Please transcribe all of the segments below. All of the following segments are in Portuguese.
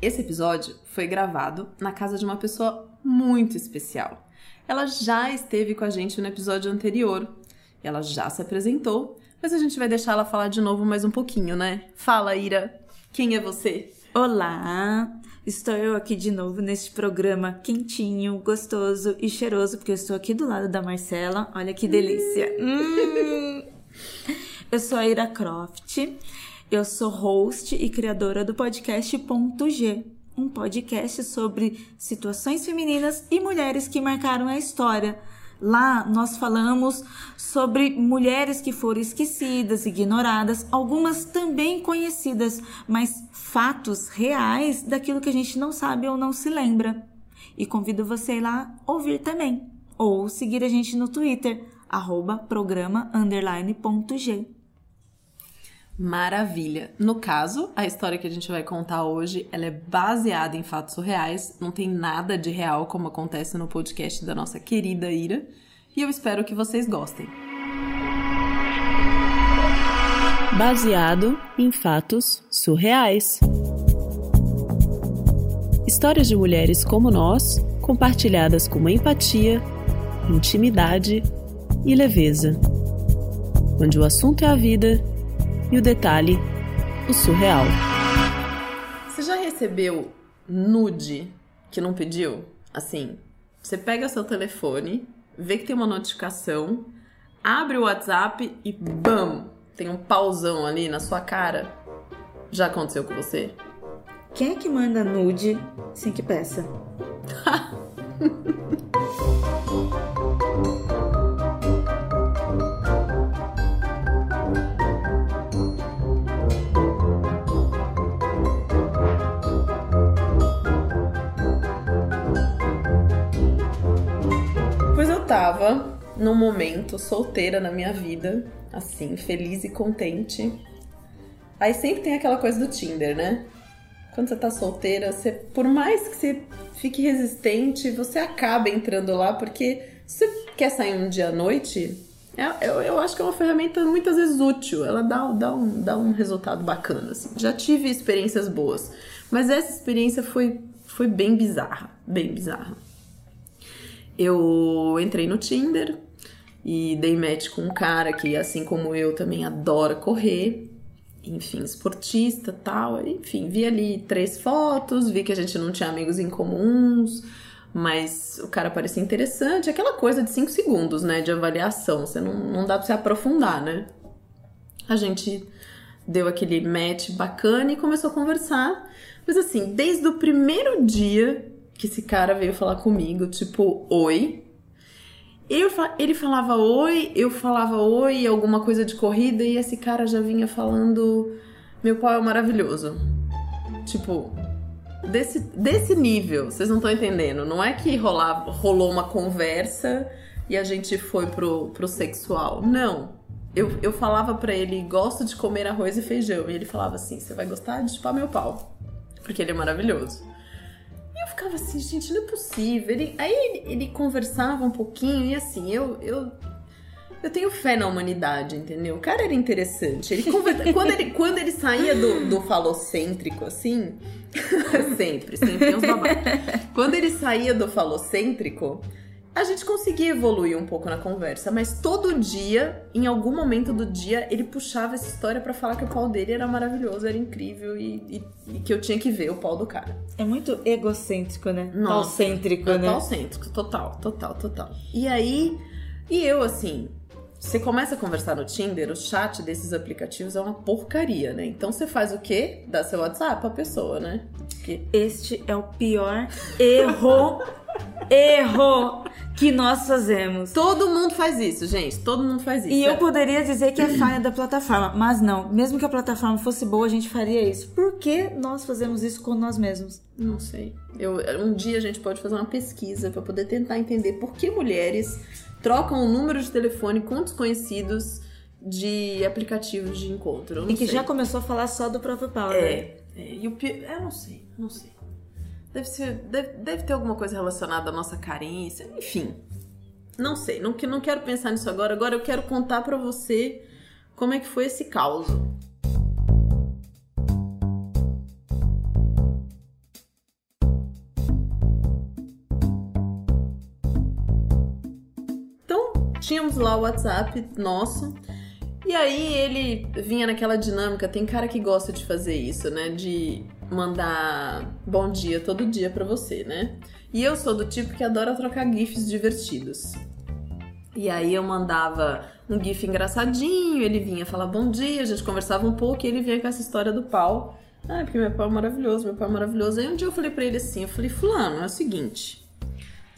Esse episódio foi gravado na casa de uma pessoa muito especial. Ela já esteve com a gente no episódio anterior. Ela já se apresentou, mas a gente vai deixar ela falar de novo mais um pouquinho, né? Fala, Ira, quem é você? Olá, estou eu aqui de novo neste programa quentinho, gostoso e cheiroso, porque eu estou aqui do lado da Marcela. Olha que delícia! Hum. Eu sou a Ira Croft, eu sou host e criadora do podcast Ponto G, um podcast sobre situações femininas e mulheres que marcaram a história. Lá nós falamos sobre mulheres que foram esquecidas, ignoradas, algumas também conhecidas, mas fatos reais daquilo que a gente não sabe ou não se lembra. E convido você lá ouvir também, ou seguir a gente no Twitter, arroba programa underline ponto G. Maravilha. No caso, a história que a gente vai contar hoje, ela é baseada em fatos reais, não tem nada de real como acontece no podcast da nossa querida Ira, e eu espero que vocês gostem. Baseado em fatos surreais. Histórias de mulheres como nós, compartilhadas com empatia, intimidade e leveza. Onde o assunto é a vida e o detalhe, o surreal. Você já recebeu nude que não pediu? Assim, você pega seu telefone, vê que tem uma notificação, abre o WhatsApp e bam, tem um pauzão ali na sua cara. Já aconteceu com você? Quem é que manda nude sem que peça? tava num momento solteira na minha vida, assim, feliz e contente. Aí sempre tem aquela coisa do Tinder, né? Quando você tá solteira, você, por mais que você fique resistente, você acaba entrando lá, porque se você quer sair um dia à noite, é- eu, eu acho que é uma ferramenta muitas vezes útil. Ela dá, dá, um, dá um resultado bacana, assim. Já tive experiências boas, mas essa experiência foi, foi bem bizarra, bem bizarra. Eu entrei no Tinder e dei match com um cara que, assim como eu, também adora correr. Enfim, esportista tal. Enfim, vi ali três fotos, vi que a gente não tinha amigos em comuns, mas o cara parecia interessante. Aquela coisa de cinco segundos, né? De avaliação. Você não, não dá pra se aprofundar, né? A gente deu aquele match bacana e começou a conversar. Mas assim, desde o primeiro dia que esse cara veio falar comigo, tipo, oi. Eu, ele falava oi, eu falava oi, alguma coisa de corrida, e esse cara já vinha falando: Meu pau é maravilhoso. Tipo, desse, desse nível, vocês não estão entendendo. Não é que rolava, rolou uma conversa e a gente foi pro, pro sexual. Não. Eu, eu falava pra ele: Gosto de comer arroz e feijão. E ele falava assim: Você vai gostar de chupar meu pau. Porque ele é maravilhoso. Ficava assim, gente, não é possível. Ele, aí ele, ele conversava um pouquinho e assim, eu, eu, eu tenho fé na humanidade, entendeu? O cara era interessante. Ele conversa, quando, ele, quando ele saía do, do falocêntrico, assim, sempre, sempre tem uns babados. Quando ele saía do falocêntrico, a gente conseguia evoluir um pouco na conversa, mas todo dia, em algum momento do dia, ele puxava essa história pra falar que o pau dele era maravilhoso, era incrível e, e- e que eu tinha que ver o pau do cara. É muito egocêntrico, né? Nossa, Palcêntrico, é né? Palcêntrico, total, total, total. E aí, e eu assim, você começa a conversar no Tinder, o chat desses aplicativos é uma porcaria, né? Então você faz o quê? Dá seu WhatsApp pra pessoa, né? Que Este é o pior erro, erro que nós fazemos. todo mundo faz isso, gente. Todo mundo faz isso. E eu É- poderia dizer que é falha da plataforma, mas não. Mesmo que a plataforma fosse boa, a gente faria isso. Por que nós fazemos isso com nós mesmos? Não sei. Eu, um dia a gente pode fazer uma pesquisa pra poder tentar entender por que mulheres trocam o número de telefone com desconhecidos de aplicativos de encontro. E que sei. já começou a falar só do próprio pau, né? É, é, e o pi- eu não sei, não sei. Deve, ser, deve, deve ter alguma coisa relacionada à nossa carência, enfim. Não sei, não, não quero pensar nisso agora. Agora eu quero contar para você como é que foi esse caos. Então, tínhamos lá o WhatsApp nosso e aí ele vinha naquela dinâmica, tem cara que gosta de fazer isso, né? De mandar bom dia todo dia pra você, né? E eu sou do tipo que adora trocar gifs divertidos. E aí eu mandava um gif engraçadinho, ele vinha falar bom dia, a gente conversava um pouco e ele vinha com essa história do pau. Ah, porque meu pau é maravilhoso, meu pau é maravilhoso. Aí um dia eu falei pra ele assim, eu falei, fulano, é o seguinte,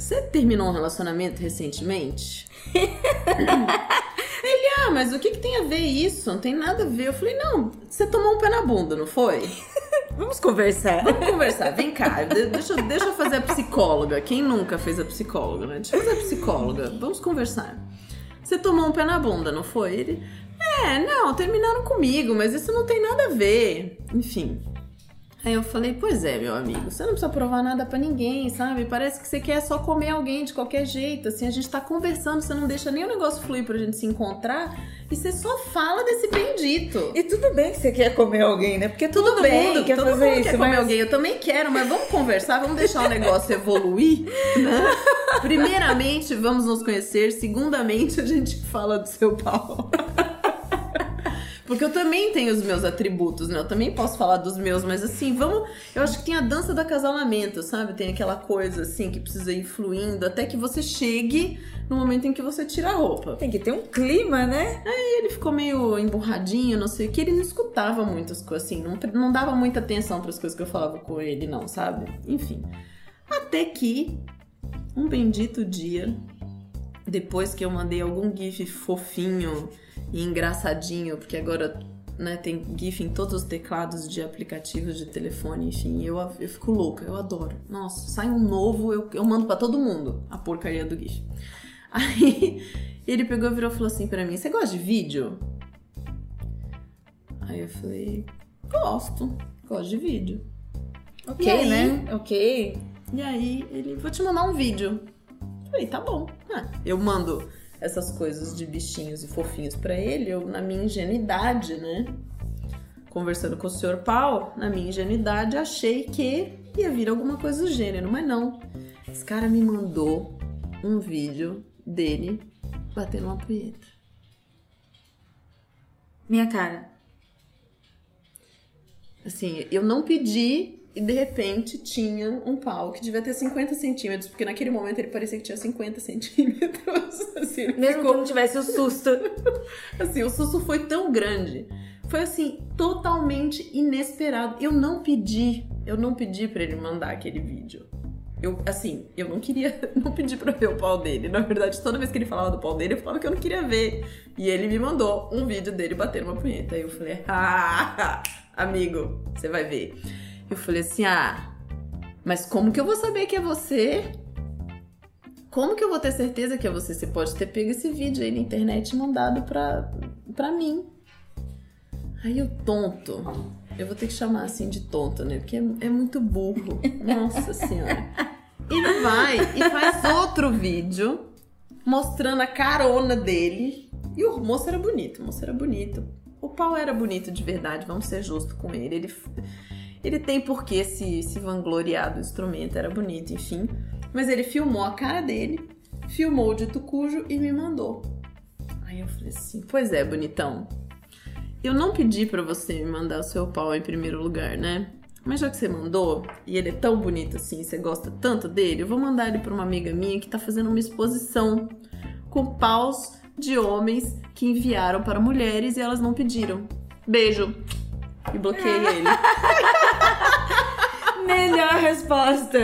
você terminou um relacionamento recentemente? ele, ah, mas o que, que tem a ver isso? Não tem nada a ver. Eu falei, não, você tomou um pé na bunda, não foi? Vamos conversar. Vamos conversar, vem cá, de- deixa, deixa eu fazer a psicóloga. Quem nunca fez a psicóloga, né? Deixa eu fazer a psicóloga. Vamos conversar. Você tomou um pé na bunda, não foi? Ele. É, não, terminaram comigo, mas isso não tem nada a ver. Enfim. Aí eu falei, pois é, meu amigo, você não precisa provar nada pra ninguém, sabe? Parece que você quer só comer alguém de qualquer jeito. Assim, a gente tá conversando, você não deixa nem o negócio fluir pra gente se encontrar e você só fala desse bendito. E tudo bem que você quer comer alguém, né? Porque todo Tudo bem, mundo quer todo fazer mundo isso, quer comer mas... alguém. Eu também quero, mas vamos conversar, vamos deixar o negócio evoluir, né? Primeiramente, vamos nos conhecer. Segundamente, a gente fala do seu pau. Porque eu também tenho os meus atributos, né? Eu também posso falar dos meus, mas assim, vamos. Eu acho que tem a dança do acasalamento, sabe? Tem aquela coisa assim que precisa ir fluindo até que você chegue no momento em que você tira a roupa. Tem que ter um clima, né? E ele ficou meio emburradinho, não sei o que. Ele não escutava muitas coisas, assim, não, não dava muita atenção para as coisas que eu falava com ele, não, sabe? Enfim. Até que, um bendito dia, depois que eu mandei algum GIF fofinho e engraçadinho, porque agora. Né, tem GIF em todos os teclados de aplicativos de telefone, enfim, eu, eu fico louca, eu adoro. Nossa, sai um novo, eu, eu mando para todo mundo a porcaria do GIF. Aí ele pegou e virou e falou assim pra mim: Você gosta de vídeo? Aí eu falei: Gosto, gosto de vídeo. Ok, né? Ok. E aí ele: Vou te mandar um vídeo. Falei: Tá bom. Ah, eu mando essas coisas de bichinhos e fofinhos pra ele, eu, na minha ingenuidade, né? Conversando com o senhor Pau, na minha ingenuidade, achei que ia vir alguma coisa do gênero, mas não. Esse cara me mandou um vídeo dele batendo uma punheta. Minha cara. Assim, eu não pedi e de repente tinha um pau que devia ter 50 centímetros, porque naquele momento ele parecia que tinha 50 centímetros. Assim, Mesmo ficou- que não tivesse o susto. assim, o susto foi tão grande. Foi assim, totalmente inesperado. Eu não pedi, eu não pedi pra ele mandar aquele vídeo. Eu, assim, eu não queria, não pedi pra ver o pau dele. Na verdade, toda vez que ele falava do pau dele, eu falava que eu não queria ver. E ele me mandou um vídeo dele batendo uma punheta. Aí eu falei, ah, amigo, você vai ver. Eu falei assim, ah, mas como que eu vou saber que é você? Como que eu vou ter certeza que é você? Você pode ter pego esse vídeo aí na internet e mandado pra, pra mim. Aí o tonto, eu vou ter que chamar assim de tonto, né? Porque é, é muito burro. Nossa senhora. Ele vai e faz outro vídeo mostrando a carona dele. E o moço era bonito, o moço era bonito. O pau era bonito de verdade, vamos ser justos com ele. Ele, ele tem por que se, se vangloriar do instrumento, era bonito, enfim. Mas ele filmou a cara dele, filmou o dito cujo e me mandou. Aí eu falei assim: Pois é, bonitão. Eu não pedi pra você me mandar o seu pau em primeiro lugar, né? Mas já que você mandou, e ele é tão bonito assim, você gosta tanto dele, eu vou mandar ele pra uma amiga minha que tá fazendo uma exposição com paus de homens que enviaram para mulheres e elas não pediram. Beijo. E bloqueei ele. Melhor resposta.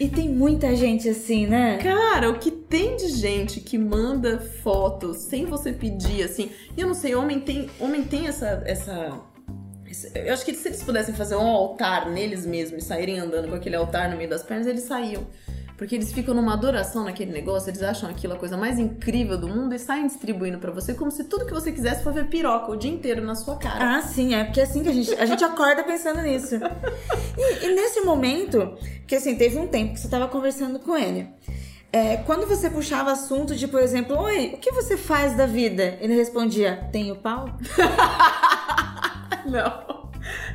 E tem muita gente assim, né? Cara, o que tem de gente que manda fotos sem você pedir, assim. E eu não sei, homem tem, homem tem essa, essa. Eu acho que se eles pudessem fazer um altar neles mesmos e saírem andando com aquele altar no meio das pernas, eles saíam. Porque eles ficam numa adoração naquele negócio, eles acham aquilo a coisa mais incrível do mundo e saem distribuindo pra você como se tudo que você quisesse for ver piroca o dia inteiro na sua cara. Ah, sim, é porque é assim que a gente, a gente acorda pensando nisso. E, e nesse momento, que assim, teve um tempo que você tava conversando com ele. é, quando você puxava assunto de, por exemplo, oi, o que você faz da vida? Ele respondia, tenho pau? não.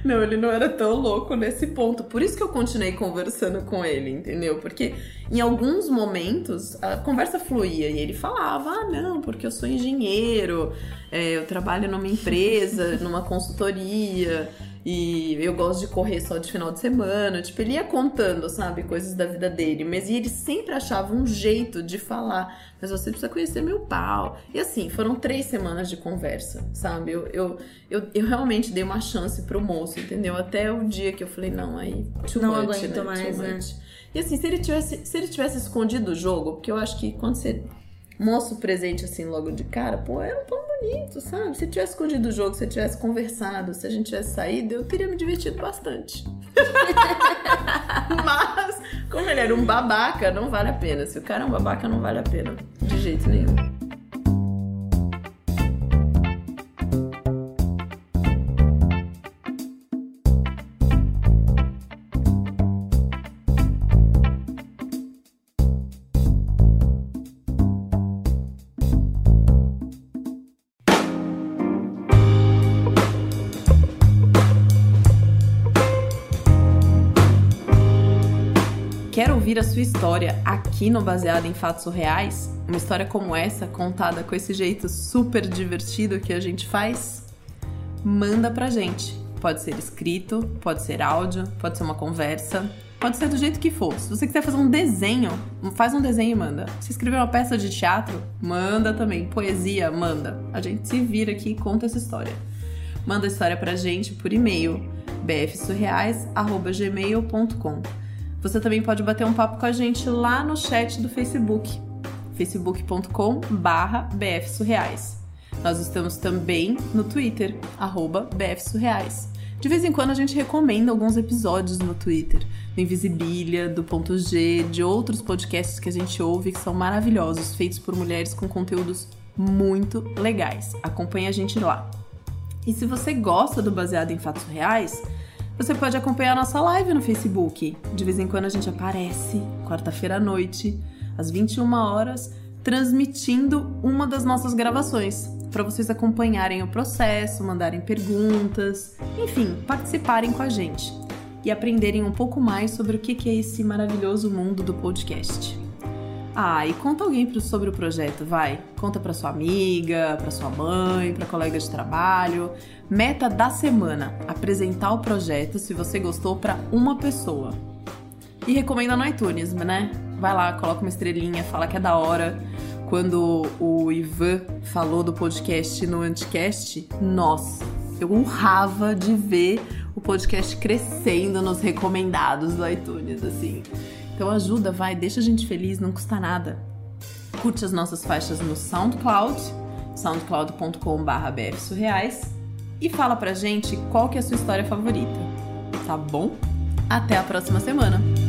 Não, ele não era tão louco nesse ponto. Por isso que eu continuei conversando com ele, entendeu? Porque em alguns momentos a conversa fluía e ele falava: ah, não, porque eu sou engenheiro, é, eu trabalho numa empresa, numa consultoria. E eu gosto de correr só de final de semana. Tipo, ele ia contando, sabe, coisas da vida dele. Mas ele sempre achava um jeito de falar. Mas você precisa conhecer meu pau. E assim, foram três semanas de conversa, sabe? Eu, eu, eu, eu realmente dei uma chance pro moço, entendeu? Até o dia que eu falei, não, aí. Too não much, aguento né? mais, né? E assim, se ele, tivesse, se ele tivesse escondido o jogo, porque eu acho que quando você mostra o presente assim logo de cara, pô, era tão bonito, sabe? Se tivesse escondido o jogo, se tivesse conversado, se a gente tivesse saído, eu teria me divertido bastante. Mas, como ele era um babaca, não vale a pena. Se o cara é um babaca, não vale a pena. De jeito nenhum. Ouvir a sua história aqui no Baseado em Fatos Reais? Uma história como essa, contada com esse jeito super divertido que a gente faz? Manda pra gente. Pode ser escrito, pode ser áudio, pode ser uma conversa, pode ser do jeito que for. Se você quiser fazer um desenho, faz um desenho e manda. Se escrever uma peça de teatro, manda também. Poesia, manda. A gente se vira aqui e conta essa história. Manda a história pra gente por e-mail bfsurreais.gmail.com você também pode bater um papo com a gente lá no chat do Facebook, facebook.com bfsurreais. Nós estamos também no Twitter, bfsurreais. De vez em quando a gente recomenda alguns episódios no Twitter, do Invisibilia, do Ponto G, de outros podcasts que a gente ouve que são maravilhosos, feitos por mulheres com conteúdos muito legais. Acompanhe a gente lá. E se você gosta do Baseado em Fatos Reais, você pode acompanhar nossa live no Facebook. De vez em quando a gente aparece, quarta-feira à noite, às 21 horas, transmitindo uma das nossas gravações, para vocês acompanharem o processo, mandarem perguntas, enfim, participarem com a gente e aprenderem um pouco mais sobre o que é esse maravilhoso mundo do podcast. Ah, e conta alguém sobre o projeto, vai. Conta para sua amiga, para sua mãe, para colega de trabalho. Meta da semana: apresentar o projeto, se você gostou, para uma pessoa. E recomenda no iTunes, né? Vai lá, coloca uma estrelinha, fala que é da hora. Quando o Ivan falou do podcast no Anticast, nossa, eu honrava de ver o podcast crescendo nos recomendados do iTunes, assim. Então ajuda, vai, deixa a gente feliz, não custa nada. Curte as nossas faixas no SoundCloud, soundcloud.com.br e fala pra gente qual que é a sua história favorita, tá bom? Até a próxima semana!